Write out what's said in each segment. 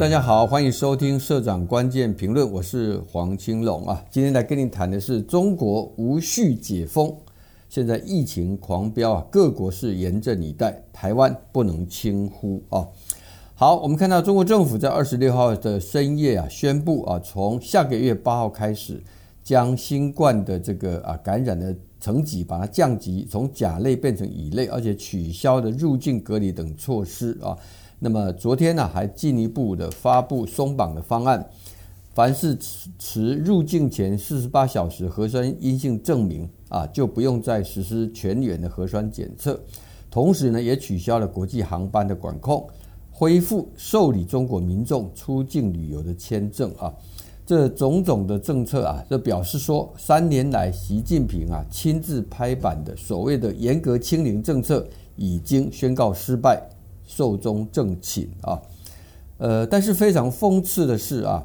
大家好，欢迎收听社长关键评论，我是黄青龙啊。今天来跟你谈的是中国无序解封，现在疫情狂飙啊，各国是严阵以待，台湾不能轻忽啊。好，我们看到中国政府在二十六号的深夜啊，宣布啊，从下个月八号开始，将新冠的这个啊感染的层级把它降级，从甲类变成乙类，而且取消的入境隔离等措施啊。那么昨天呢，还进一步的发布松绑的方案，凡是持入境前四十八小时核酸阴性证明啊，就不用再实施全员的核酸检测。同时呢，也取消了国际航班的管控，恢复受理中国民众出境旅游的签证啊。这种种的政策啊，这表示说，三年来习近平啊亲自拍板的所谓的严格清零政策已经宣告失败。寿终正寝啊，呃，但是非常讽刺的是啊，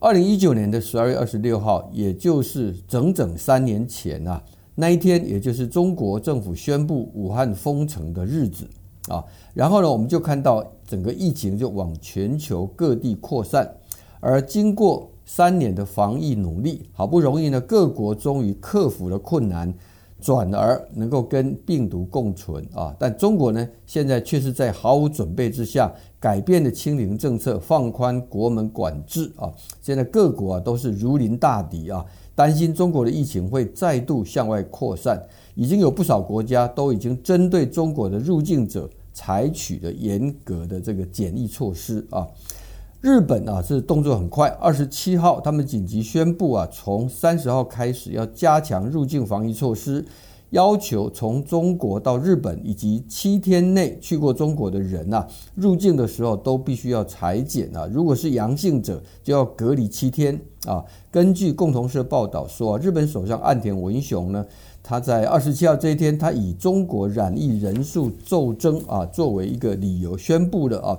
二零一九年的十二月二十六号，也就是整整三年前啊，那一天，也就是中国政府宣布武汉封城的日子啊，然后呢，我们就看到整个疫情就往全球各地扩散，而经过三年的防疫努力，好不容易呢，各国终于克服了困难。转而能够跟病毒共存啊，但中国呢，现在却是在毫无准备之下改变了清零政策，放宽国门管制啊。现在各国啊都是如临大敌啊，担心中国的疫情会再度向外扩散，已经有不少国家都已经针对中国的入境者采取了严格的这个检疫措施啊。日本啊是动作很快，二十七号他们紧急宣布啊，从三十号开始要加强入境防疫措施，要求从中国到日本以及七天内去过中国的人呐，入境的时候都必须要采检啊，如果是阳性者就要隔离七天啊。根据共同社报道说，日本首相岸田文雄呢，他在二十七号这一天，他以中国染疫人数骤增啊作为一个理由宣布了啊。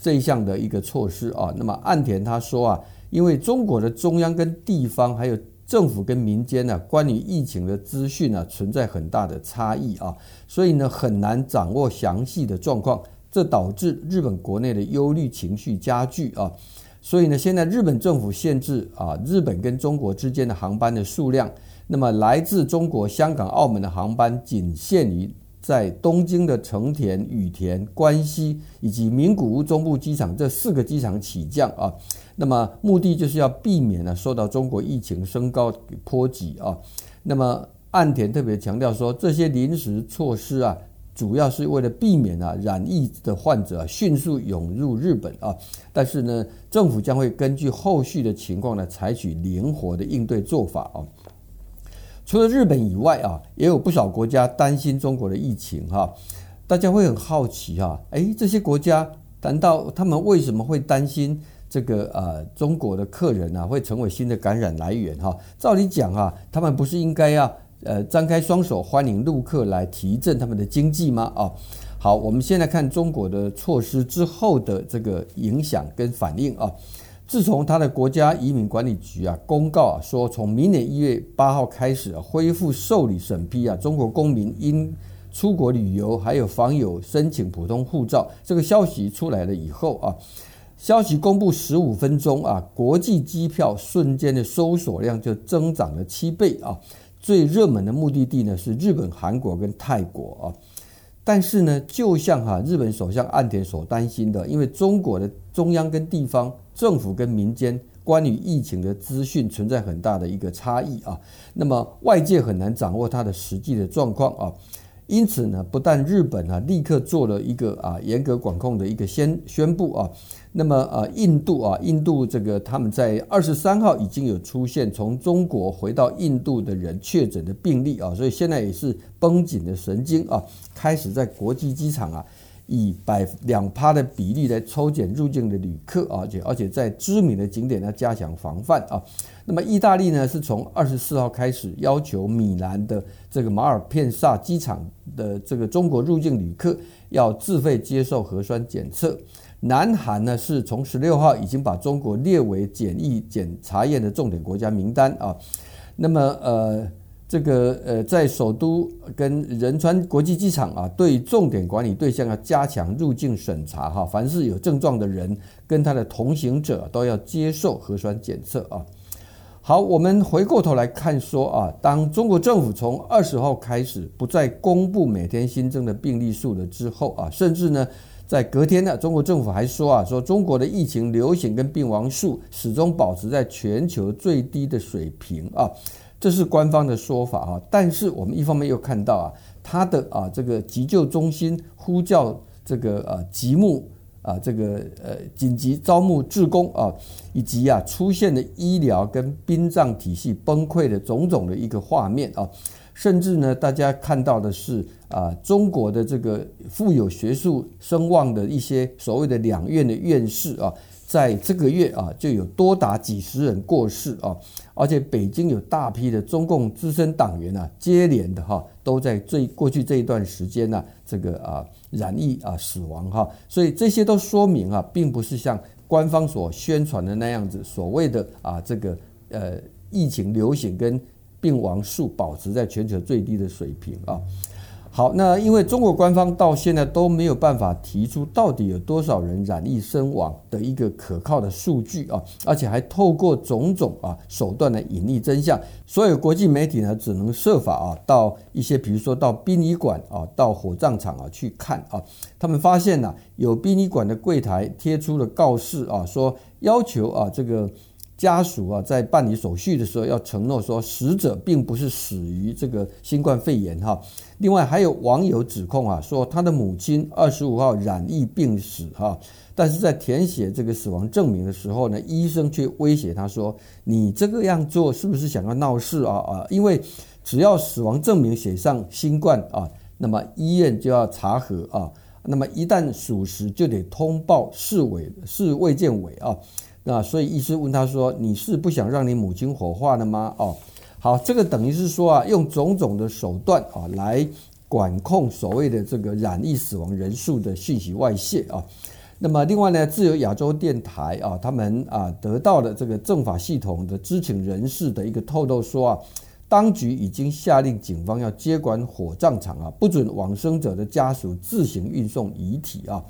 这一项的一个措施啊，那么岸田他说啊，因为中国的中央跟地方还有政府跟民间呢，关于疫情的资讯呢，存在很大的差异啊，所以呢很难掌握详细的状况，这导致日本国内的忧虑情绪加剧啊，所以呢现在日本政府限制啊日本跟中国之间的航班的数量，那么来自中国香港、澳门的航班仅限于。在东京的成田、羽田、关西以及名古屋中部机场这四个机场起降啊，那么目的就是要避免呢受到中国疫情升高波及啊。那么岸田特别强调说，这些临时措施啊，主要是为了避免啊染疫的患者迅速涌入日本啊。但是呢，政府将会根据后续的情况呢，采取灵活的应对做法啊。除了日本以外啊，也有不少国家担心中国的疫情哈。大家会很好奇哈，诶，这些国家难道他们为什么会担心这个呃中国的客人啊会成为新的感染来源哈？照理讲啊，他们不是应该要呃张开双手欢迎陆客来提振他们的经济吗？啊，好，我们先来看中国的措施之后的这个影响跟反应啊。自从他的国家移民管理局啊公告啊说，从明年一月八号开始啊恢复受理审批啊中国公民因出国旅游还有访友申请普通护照，这个消息出来了以后啊，消息公布十五分钟啊，国际机票瞬间的搜索量就增长了七倍啊，最热门的目的地呢是日本、韩国跟泰国啊。但是呢，就像哈日本首相岸田所担心的，因为中国的中央跟地方政府跟民间关于疫情的资讯存在很大的一个差异啊，那么外界很难掌握它的实际的状况啊。因此呢，不但日本啊立刻做了一个啊严格管控的一个先宣布啊，那么啊印度啊印度这个他们在二十三号已经有出现从中国回到印度的人确诊的病例啊，所以现在也是绷紧的神经啊，开始在国际机场啊。以百两趴的比例来抽检入境的旅客，而且而且在知名的景点呢加强防范啊。那么意大利呢是从二十四号开始要求米兰的这个马尔片萨机场的这个中国入境旅客要自费接受核酸检测。南韩呢是从十六号已经把中国列为检疫检查验的重点国家名单啊。那么呃。这个呃，在首都跟仁川国际机场啊，对重点管理对象要加强入境审查哈，凡是有症状的人跟他的同行者都要接受核酸检测啊。好，我们回过头来看说啊，当中国政府从二十号开始不再公布每天新增的病例数了之后啊，甚至呢，在隔天呢，中国政府还说啊，说中国的疫情流行跟病亡数始终保持在全球最低的水平啊。这是官方的说法啊，但是我们一方面又看到啊，他的啊这个急救中心呼叫这个呃急募啊这个呃紧急招募志工啊，以及啊出现的医疗跟殡葬体系崩溃的种种的一个画面啊，甚至呢大家看到的是啊中国的这个富有学术声望的一些所谓的两院的院士啊。在这个月啊，就有多达几十人过世啊，而且北京有大批的中共资深党员啊，接连的哈都在最过去这一段时间呢，这个啊染疫啊死亡哈，所以这些都说明啊，并不是像官方所宣传的那样子，所谓的啊这个呃疫情流行跟病亡数保持在全球最低的水平啊。好，那因为中国官方到现在都没有办法提出到底有多少人染疫身亡的一个可靠的数据啊，而且还透过种种啊手段来隐匿真相，所有国际媒体呢只能设法啊到一些比如说到殡仪馆啊、到火葬场啊去看啊，他们发现呢有殡仪馆的柜台贴出了告示啊，说要求啊这个。家属啊，在办理手续的时候要承诺说，死者并不是死于这个新冠肺炎哈。另外，还有网友指控啊，说他的母亲二十五号染疫病死哈，但是在填写这个死亡证明的时候呢，医生却威胁他说：“你这个样做是不是想要闹事啊？啊，因为只要死亡证明写上新冠啊，那么医院就要查核啊，那么一旦属实就得通报市委市卫健委啊。”那所以医师问他说：“你是不想让你母亲火化了吗？”哦，好，这个等于是说啊，用种种的手段啊来管控所谓的这个染疫死亡人数的信息外泄啊。那么另外呢，自由亚洲电台啊，他们啊得到了这个政法系统的知情人士的一个透露说啊，当局已经下令警方要接管火葬场啊，不准往生者的家属自行运送遗体啊。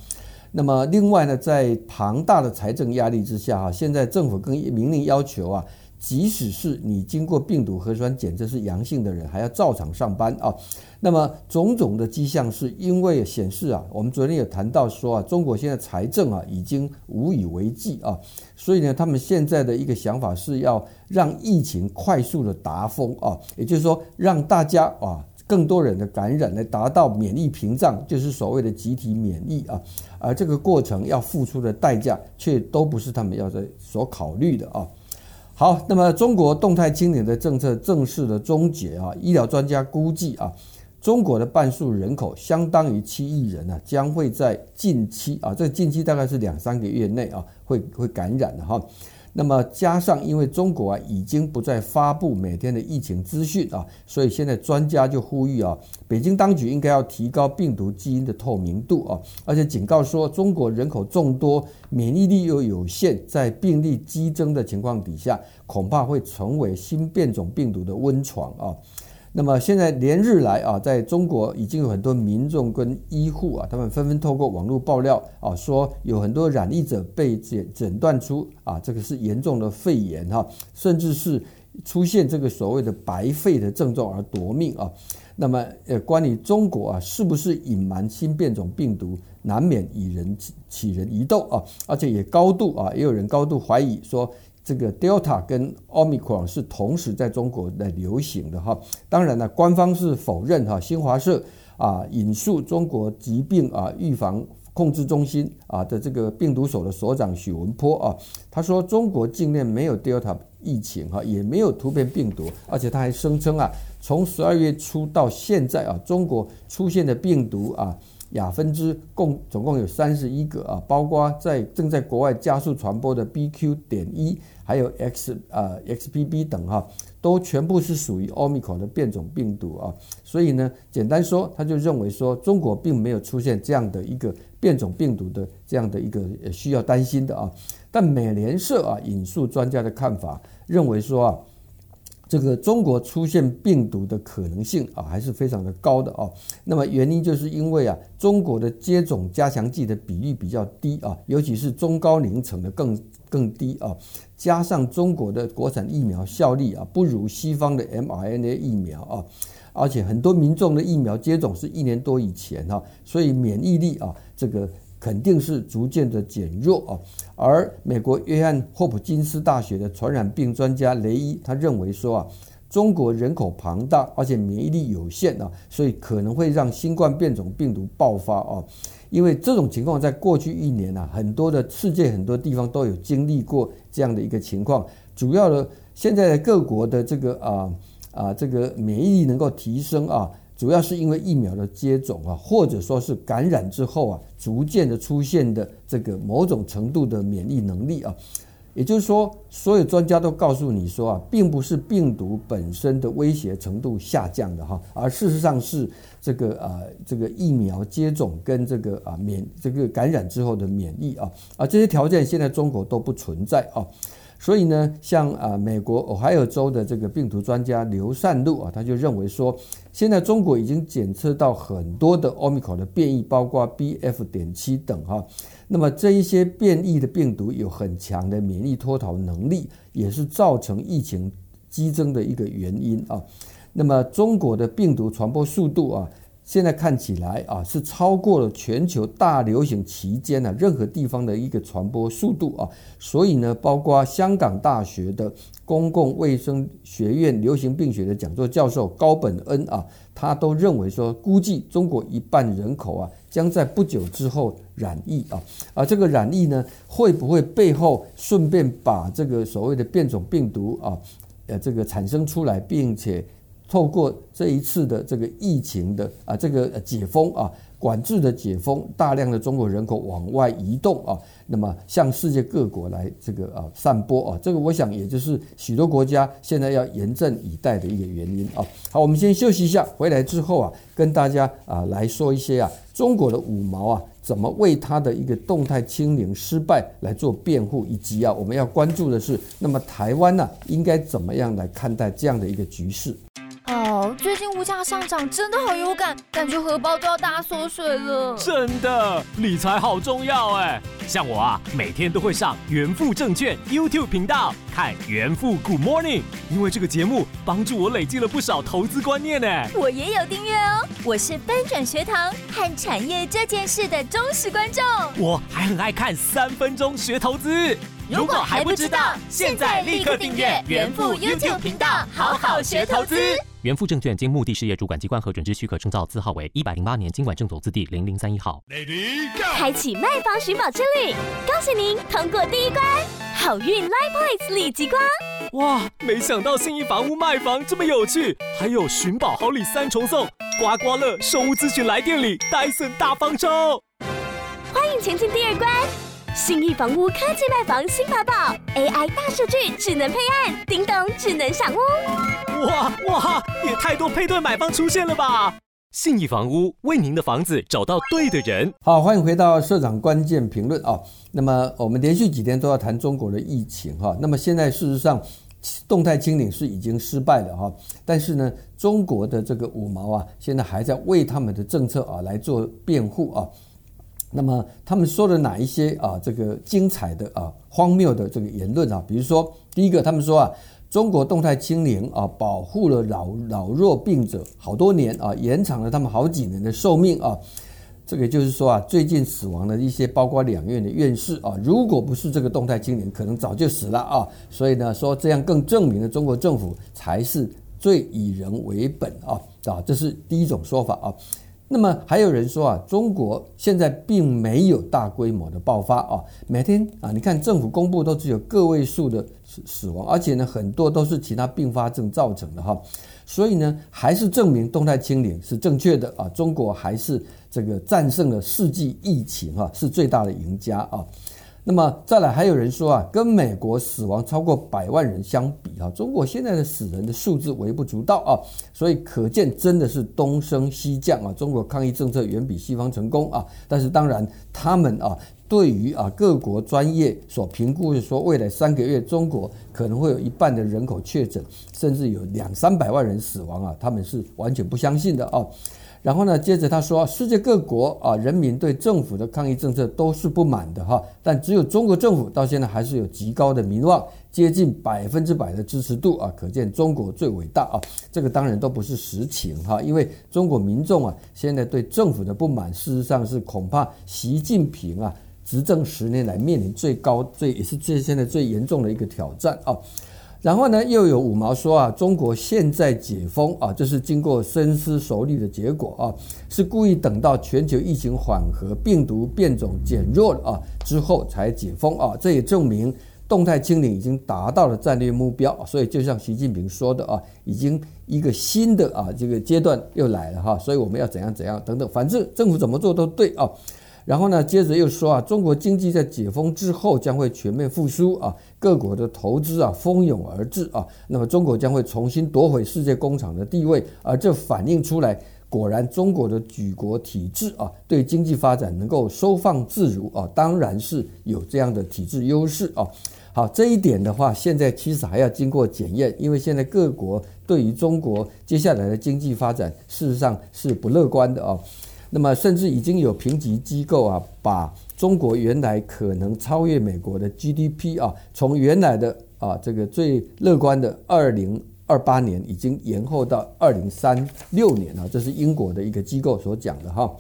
那么另外呢，在庞大的财政压力之下，哈，现在政府更明令要求啊，即使是你经过病毒核酸检测是阳性的人，还要照常上班啊。那么种种的迹象是因为显示啊，我们昨天有谈到说啊，中国现在财政啊已经无以为继啊，所以呢，他们现在的一个想法是要让疫情快速的达峰啊，也就是说让大家啊。更多人的感染来达到免疫屏障，就是所谓的集体免疫啊，而这个过程要付出的代价却都不是他们要在所考虑的啊。好，那么中国动态清零的政策正式的终结啊，医疗专家估计啊，中国的半数人口相当于七亿人啊，将会在近期啊，这近期大概是两三个月内啊，会会感染的哈。那么加上，因为中国啊已经不再发布每天的疫情资讯啊，所以现在专家就呼吁啊，北京当局应该要提高病毒基因的透明度啊，而且警告说，中国人口众多，免疫力又有限，在病例激增的情况底下，恐怕会成为新变种病毒的温床啊。那么现在连日来啊，在中国已经有很多民众跟医护啊，他们纷纷透过网络爆料啊，说有很多染疫者被诊诊断出啊，这个是严重的肺炎哈，甚至是出现这个所谓的白肺的症状而夺命啊。那么呃，关于中国啊，是不是隐瞒新变种病毒，难免以人起人疑窦啊，而且也高度啊，也有人高度怀疑说。这个 Delta 跟 Omicron 是同时在中国的流行的哈，当然呢，官方是否认哈。新华社啊引述中国疾病啊预防控制中心啊的这个病毒所的所长许文波啊，他说中国境内没有 Delta 疫情哈，也没有突变病毒，而且他还声称啊，从十二月初到现在啊，中国出现的病毒啊。亚分支共总共有三十一个啊，包括在正在国外加速传播的 BQ. 点一，还有 X 啊 XBB 等哈，都全部是属于 Omicron 的变种病毒啊。所以呢，简单说，他就认为说，中国并没有出现这样的一个变种病毒的这样的一个需要担心的啊。但美联社啊引述专家的看法，认为说啊。这个中国出现病毒的可能性啊，还是非常的高的啊。那么原因就是因为啊，中国的接种加强剂的比例比较低啊，尤其是中高龄层的更更低啊。加上中国的国产疫苗效力啊，不如西方的 mRNA 疫苗啊，而且很多民众的疫苗接种是一年多以前哈，所以免疫力啊，这个。肯定是逐渐的减弱啊，而美国约翰霍普金斯大学的传染病专家雷伊他认为说啊，中国人口庞大，而且免疫力有限啊，所以可能会让新冠变种病毒爆发啊。因为这种情况在过去一年啊，很多的世界很多地方都有经历过这样的一个情况。主要的现在各国的这个啊啊这个免疫力能够提升啊。主要是因为疫苗的接种啊，或者说是感染之后啊，逐渐的出现的这个某种程度的免疫能力啊，也就是说，所有专家都告诉你说啊，并不是病毒本身的威胁程度下降的哈，而事实上是这个啊，这个疫苗接种跟这个啊免这个感染之后的免疫啊，啊这些条件现在中国都不存在啊。所以呢，像啊，美国俄亥俄州的这个病毒专家刘善禄啊，他就认为说，现在中国已经检测到很多的奥密克戎的变异，包括 BF. 点七等哈。那么这一些变异的病毒有很强的免疫脱逃能力，也是造成疫情激增的一个原因啊。那么中国的病毒传播速度啊。现在看起来啊，是超过了全球大流行期间呢，任何地方的一个传播速度啊，所以呢，包括香港大学的公共卫生学院流行病学的讲座教授高本恩啊，他都认为说，估计中国一半人口啊，将在不久之后染疫啊，而这个染疫呢，会不会背后顺便把这个所谓的变种病毒啊，呃，这个产生出来，并且。透过这一次的这个疫情的啊，这个解封啊，管制的解封，大量的中国人口往外移动啊，那么向世界各国来这个啊散播啊，这个我想也就是许多国家现在要严阵以待的一个原因啊。好，我们先休息一下，回来之后啊，跟大家啊来说一些啊中国的五毛啊怎么为他的一个动态清零失败来做辩护，以及啊我们要关注的是，那么台湾呢应该怎么样来看待这样的一个局势？最近物价上涨真的好有感，感觉荷包都要大缩水了。真的，理财好重要哎！像我啊，每天都会上元富证券 YouTube 频道看元富 Good Morning，因为这个节目帮助我累积了不少投资观念呢。我也有订阅哦，我是翻转学堂和产业这件事的忠实观众。我还很爱看三分钟学投资。如果还不知道，现在立刻订阅元富 YouTube 频道，好好学投资。元富证券经目的事业主管机关核准之许可证照字号为一百零八年金管证总字第零零三一号。Lady Go! 开启卖房寻宝之旅，恭喜您通过第一关，好运 Live Points 立即光！哇，没想到信义房屋卖房这么有趣，还有寻宝好礼三重送，刮刮乐、售屋咨询来店里，戴森大方抽。欢迎前进第二关。信义房屋科技卖房新法宝，AI 大数据智能配案，叮咚智能赏屋。哇哇，也太多配对买方出现了吧！信义房屋为您的房子找到对的人。好，欢迎回到社长关键评论啊。那么我们连续几天都要谈中国的疫情哈。那么现在事实上，动态清零是已经失败了哈。但是呢，中国的这个五毛啊，现在还在为他们的政策啊来做辩护啊。那么他们说了哪一些啊？这个精彩的啊、荒谬的这个言论啊？比如说，第一个，他们说啊，中国动态清零啊，保护了老老弱病者好多年啊，延长了他们好几年的寿命啊。这个就是说啊，最近死亡的一些，包括两院的院士啊，如果不是这个动态清零，可能早就死了啊。所以呢，说这样更证明了中国政府才是最以人为本啊啊，这是第一种说法啊。那么还有人说啊，中国现在并没有大规模的爆发啊，每天啊，你看政府公布都只有个位数的死死亡，而且呢，很多都是其他并发症造成的哈，所以呢，还是证明动态清零是正确的啊，中国还是这个战胜了世纪疫情哈，是最大的赢家啊。那么再来，还有人说啊，跟美国死亡超过百万人相比啊，中国现在的死人的数字微不足道啊，所以可见真的是东升西降啊。中国抗疫政策远比西方成功啊，但是当然他们啊对于啊各国专业所评估的说，未来三个月中国可能会有一半的人口确诊，甚至有两三百万人死亡啊，他们是完全不相信的啊。然后呢，接着他说，世界各国啊人民对政府的抗疫政策都是不满的哈，但只有中国政府到现在还是有极高的民望，接近百分之百的支持度啊，可见中国最伟大啊。这个当然都不是实情哈，因为中国民众啊现在对政府的不满，事实上是恐怕习近平啊。执政十年来面临最高、最也是最现在最严重的一个挑战啊。然后呢，又有五毛说啊，中国现在解封啊，这是经过深思熟虑的结果啊，是故意等到全球疫情缓和、病毒变种减弱了啊之后才解封啊。这也证明动态清零已经达到了战略目标。所以就像习近平说的啊，已经一个新的啊这个阶段又来了哈。所以我们要怎样怎样等等，反正政府怎么做都对啊。然后呢，接着又说啊，中国经济在解封之后将会全面复苏啊，各国的投资啊蜂拥而至啊，那么中国将会重新夺回世界工厂的地位，而这反映出来，果然中国的举国体制啊，对经济发展能够收放自如啊，当然是有这样的体制优势啊。好，这一点的话，现在其实还要经过检验，因为现在各国对于中国接下来的经济发展，事实上是不乐观的啊。那么，甚至已经有评级机构啊，把中国原来可能超越美国的 GDP 啊，从原来的啊这个最乐观的二零二八年，已经延后到二零三六年啊，这是英国的一个机构所讲的哈。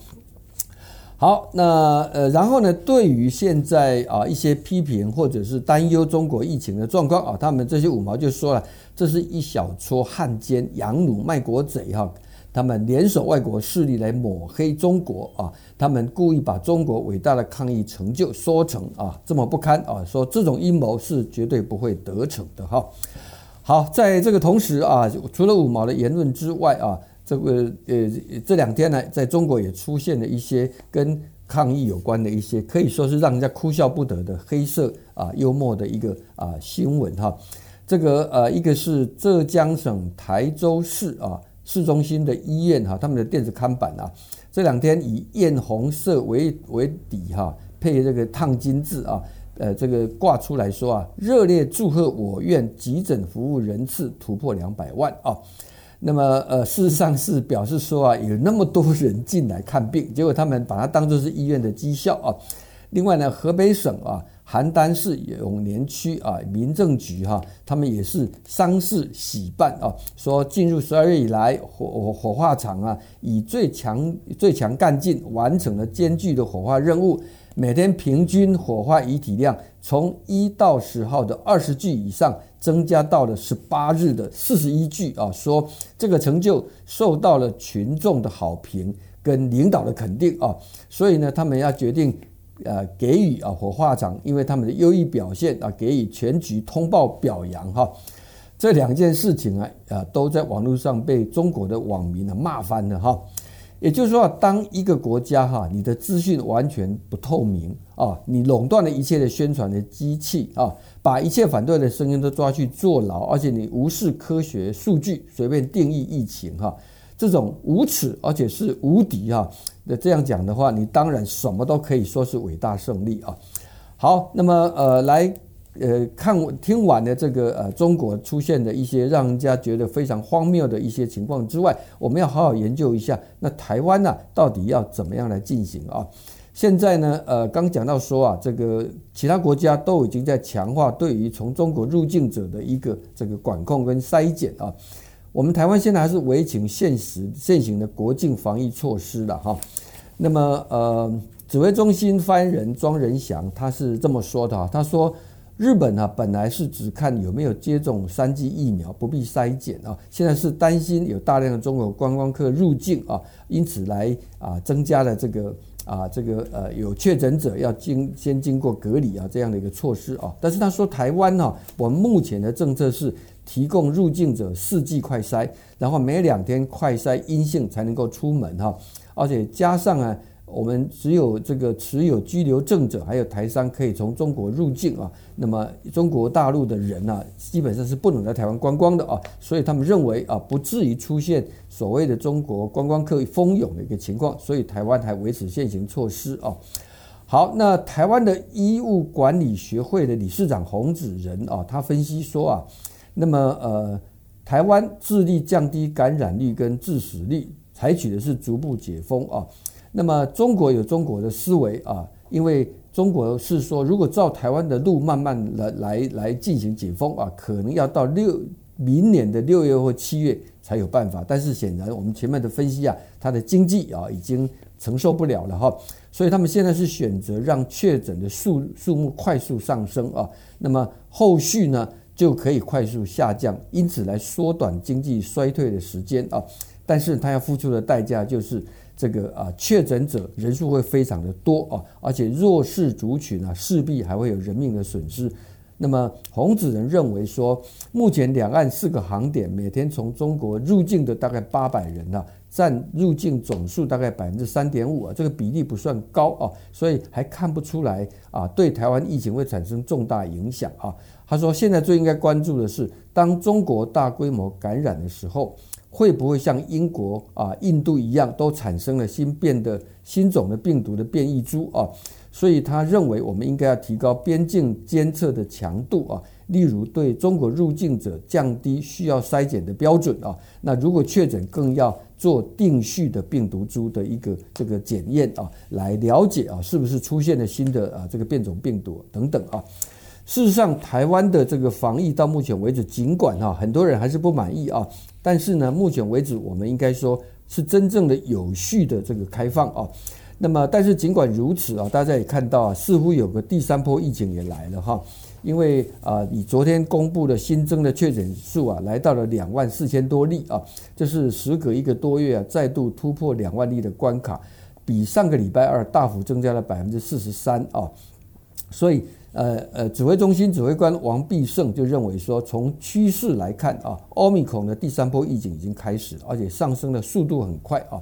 好，那呃，然后呢，对于现在啊一些批评或者是担忧中国疫情的状况啊，他们这些五毛就说了，这是一小撮汉奸、洋奴、卖国贼哈。他们联手外国势力来抹黑中国啊！他们故意把中国伟大的抗疫成就说成啊这么不堪啊！说这种阴谋是绝对不会得逞的哈。好，在这个同时啊，除了五毛的言论之外啊，这个呃这两天呢，在中国也出现了一些跟抗疫有关的一些可以说是让人家哭笑不得的黑色啊幽默的一个啊新闻哈。这个呃一个是浙江省台州市啊。市中心的医院哈，他们的电子看板啊，这两天以艳红色为为底哈，配这个烫金字啊，呃，这个挂出来说啊，热烈祝贺我院急诊服务人次突破两百万啊。那么呃，事实上是表示说啊，有那么多人进来看病，结果他们把它当作是医院的绩效啊。另外呢，河北省啊。邯郸市永年区啊，民政局哈，他们也是丧事喜办啊，说进入十二月以来，火火化场啊，以最强最强干劲完成了艰巨的火化任务，每天平均火化遗体量从一到十号的二十具以上，增加到了十八日的四十一具啊，说这个成就受到了群众的好评跟领导的肯定啊，所以呢，他们要决定。呃，给予啊火化场，因为他们的优异表现啊，给予全局通报表扬哈。这两件事情啊，啊都在网络上被中国的网民啊骂翻了哈。也就是说，当一个国家哈，你的资讯完全不透明啊，你垄断了一切的宣传的机器啊，把一切反对的声音都抓去坐牢，而且你无视科学数据，随便定义疫情哈。这种无耻而且是无敌哈，那这样讲的话，你当然什么都可以说是伟大胜利啊。好，那么呃来呃看听完了这个呃中国出现的一些让人家觉得非常荒谬的一些情况之外，我们要好好研究一下，那台湾呢到底要怎么样来进行啊？现在呢呃刚讲到说啊，这个其他国家都已经在强化对于从中国入境者的一个这个管控跟筛检啊。我们台湾现在还是维持现实现行的国境防疫措施了哈。那么呃，指挥中心发言人庄人祥他是这么说的，他说日本啊本来是只看有没有接种三剂疫苗，不必筛检啊，现在是担心有大量的中国观光客入境啊，因此来啊增加了这个啊这个呃有确诊者要经先经过隔离啊这样的一个措施啊。但是他说台湾哈，我们目前的政策是。提供入境者四剂快筛，然后每两天快筛阴性才能够出门哈，而且加上啊，我们只有这个持有居留证者，还有台商可以从中国入境啊，那么中国大陆的人呢，基本上是不能在台湾观光的啊，所以他们认为啊，不至于出现所谓的中国观光客蜂拥的一个情况，所以台湾还维持现行措施啊。好，那台湾的医务管理学会的理事长洪子仁啊，他分析说啊，那么呃，台湾致力降低感染率跟致死率，采取的是逐步解封啊。那么中国有中国的思维啊，因为中国是说，如果照台湾的路慢慢来来来进行解封啊，可能要到六明年的六月或七月才有办法。但是显然我们前面的分析啊，它的经济啊已经承受不了了哈。所以他们现在是选择让确诊的数数目快速上升啊，那么后续呢就可以快速下降，因此来缩短经济衰退的时间啊。但是他要付出的代价就是这个啊确诊者人数会非常的多啊，而且弱势族群啊势必还会有人命的损失。那么洪子仁认为说，目前两岸四个航点每天从中国入境的大概八百人啊。占入境总数大概百分之三点五啊，这个比例不算高啊，所以还看不出来啊，对台湾疫情会产生重大影响啊。他说，现在最应该关注的是，当中国大规模感染的时候，会不会像英国啊、印度一样，都产生了新变的新种的病毒的变异株啊？所以他认为，我们应该要提高边境监测的强度啊。例如，对中国入境者降低需要筛检的标准啊，那如果确诊，更要做定序的病毒株的一个这个检验啊，来了解啊是不是出现了新的啊这个变种病毒等等啊。事实上，台湾的这个防疫到目前为止，尽管哈很多人还是不满意啊，但是呢，目前为止我们应该说是真正的有序的这个开放啊。那么，但是尽管如此啊，大家也看到啊，似乎有个第三波疫情也来了哈。因为啊，你昨天公布的新增的确诊数啊，来到了两万四千多例啊，这是时隔一个多月啊，再度突破两万例的关卡，比上个礼拜二大幅增加了百分之四十三啊。所以呃呃，指挥中心指挥官王必胜就认为说，从趋势来看啊奥密克戎的第三波疫情已经开始，而且上升的速度很快啊。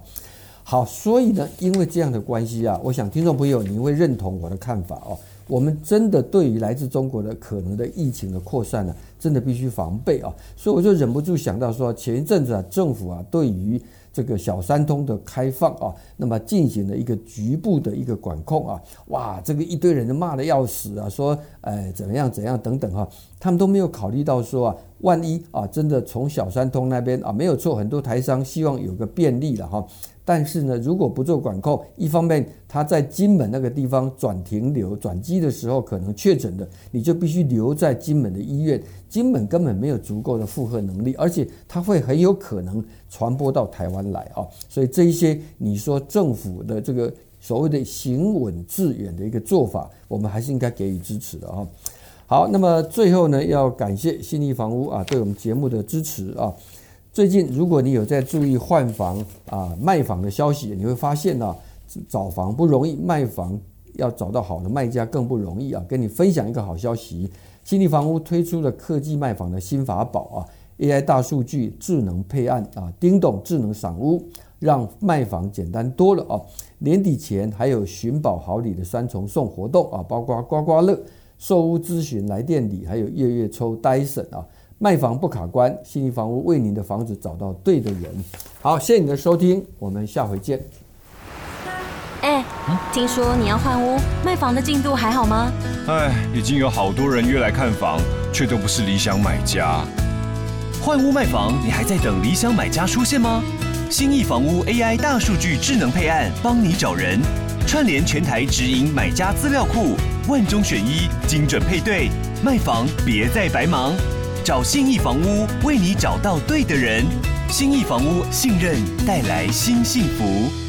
好，所以呢，因为这样的关系啊，我想听众朋友你会认同我的看法哦。我们真的对于来自中国的可能的疫情的扩散呢，真的必须防备啊！所以我就忍不住想到说，前一阵子啊，政府啊对于这个小三通的开放啊，那么进行了一个局部的一个管控啊，哇，这个一堆人都骂的要死啊，说哎怎么样怎样等等哈，他们都没有考虑到说啊，万一啊真的从小三通那边啊没有错，很多台商希望有个便利了哈。但是呢，如果不做管控，一方面他在金门那个地方转停留转机的时候可能确诊的，你就必须留在金门的医院，金门根本没有足够的负荷能力，而且它会很有可能传播到台湾来啊。所以这一些你说政府的这个所谓的行稳致远的一个做法，我们还是应该给予支持的啊。好，那么最后呢，要感谢信力房屋啊对我们节目的支持啊。最近，如果你有在注意换房啊、卖房的消息，你会发现呢、找房不容易，卖房要找到好的卖家更不容易啊。跟你分享一个好消息，新力房屋推出了科技卖房的新法宝啊，AI 大数据、智能配案啊，叮咚智能赏屋，让卖房简单多了啊。年底前还有寻宝好礼的三重送活动啊，包括刮刮乐、售屋咨询来电礼，还有月月抽 Dyson 啊。卖房不卡关，信义房屋为您的房子找到对的人。好，谢谢你的收听，我们下回见。哎，听说你要换屋，卖房的进度还好吗？哎，已经有好多人约来看房，却都不是理想买家。换屋卖房，你还在等理想买家出现吗？新意房屋 AI 大数据智能配案，帮你找人，串联全台直营买家资料库，万中选一，精准配对，卖房别再白忙。找信义房屋，为你找到对的人。信义房屋信任带来新幸福。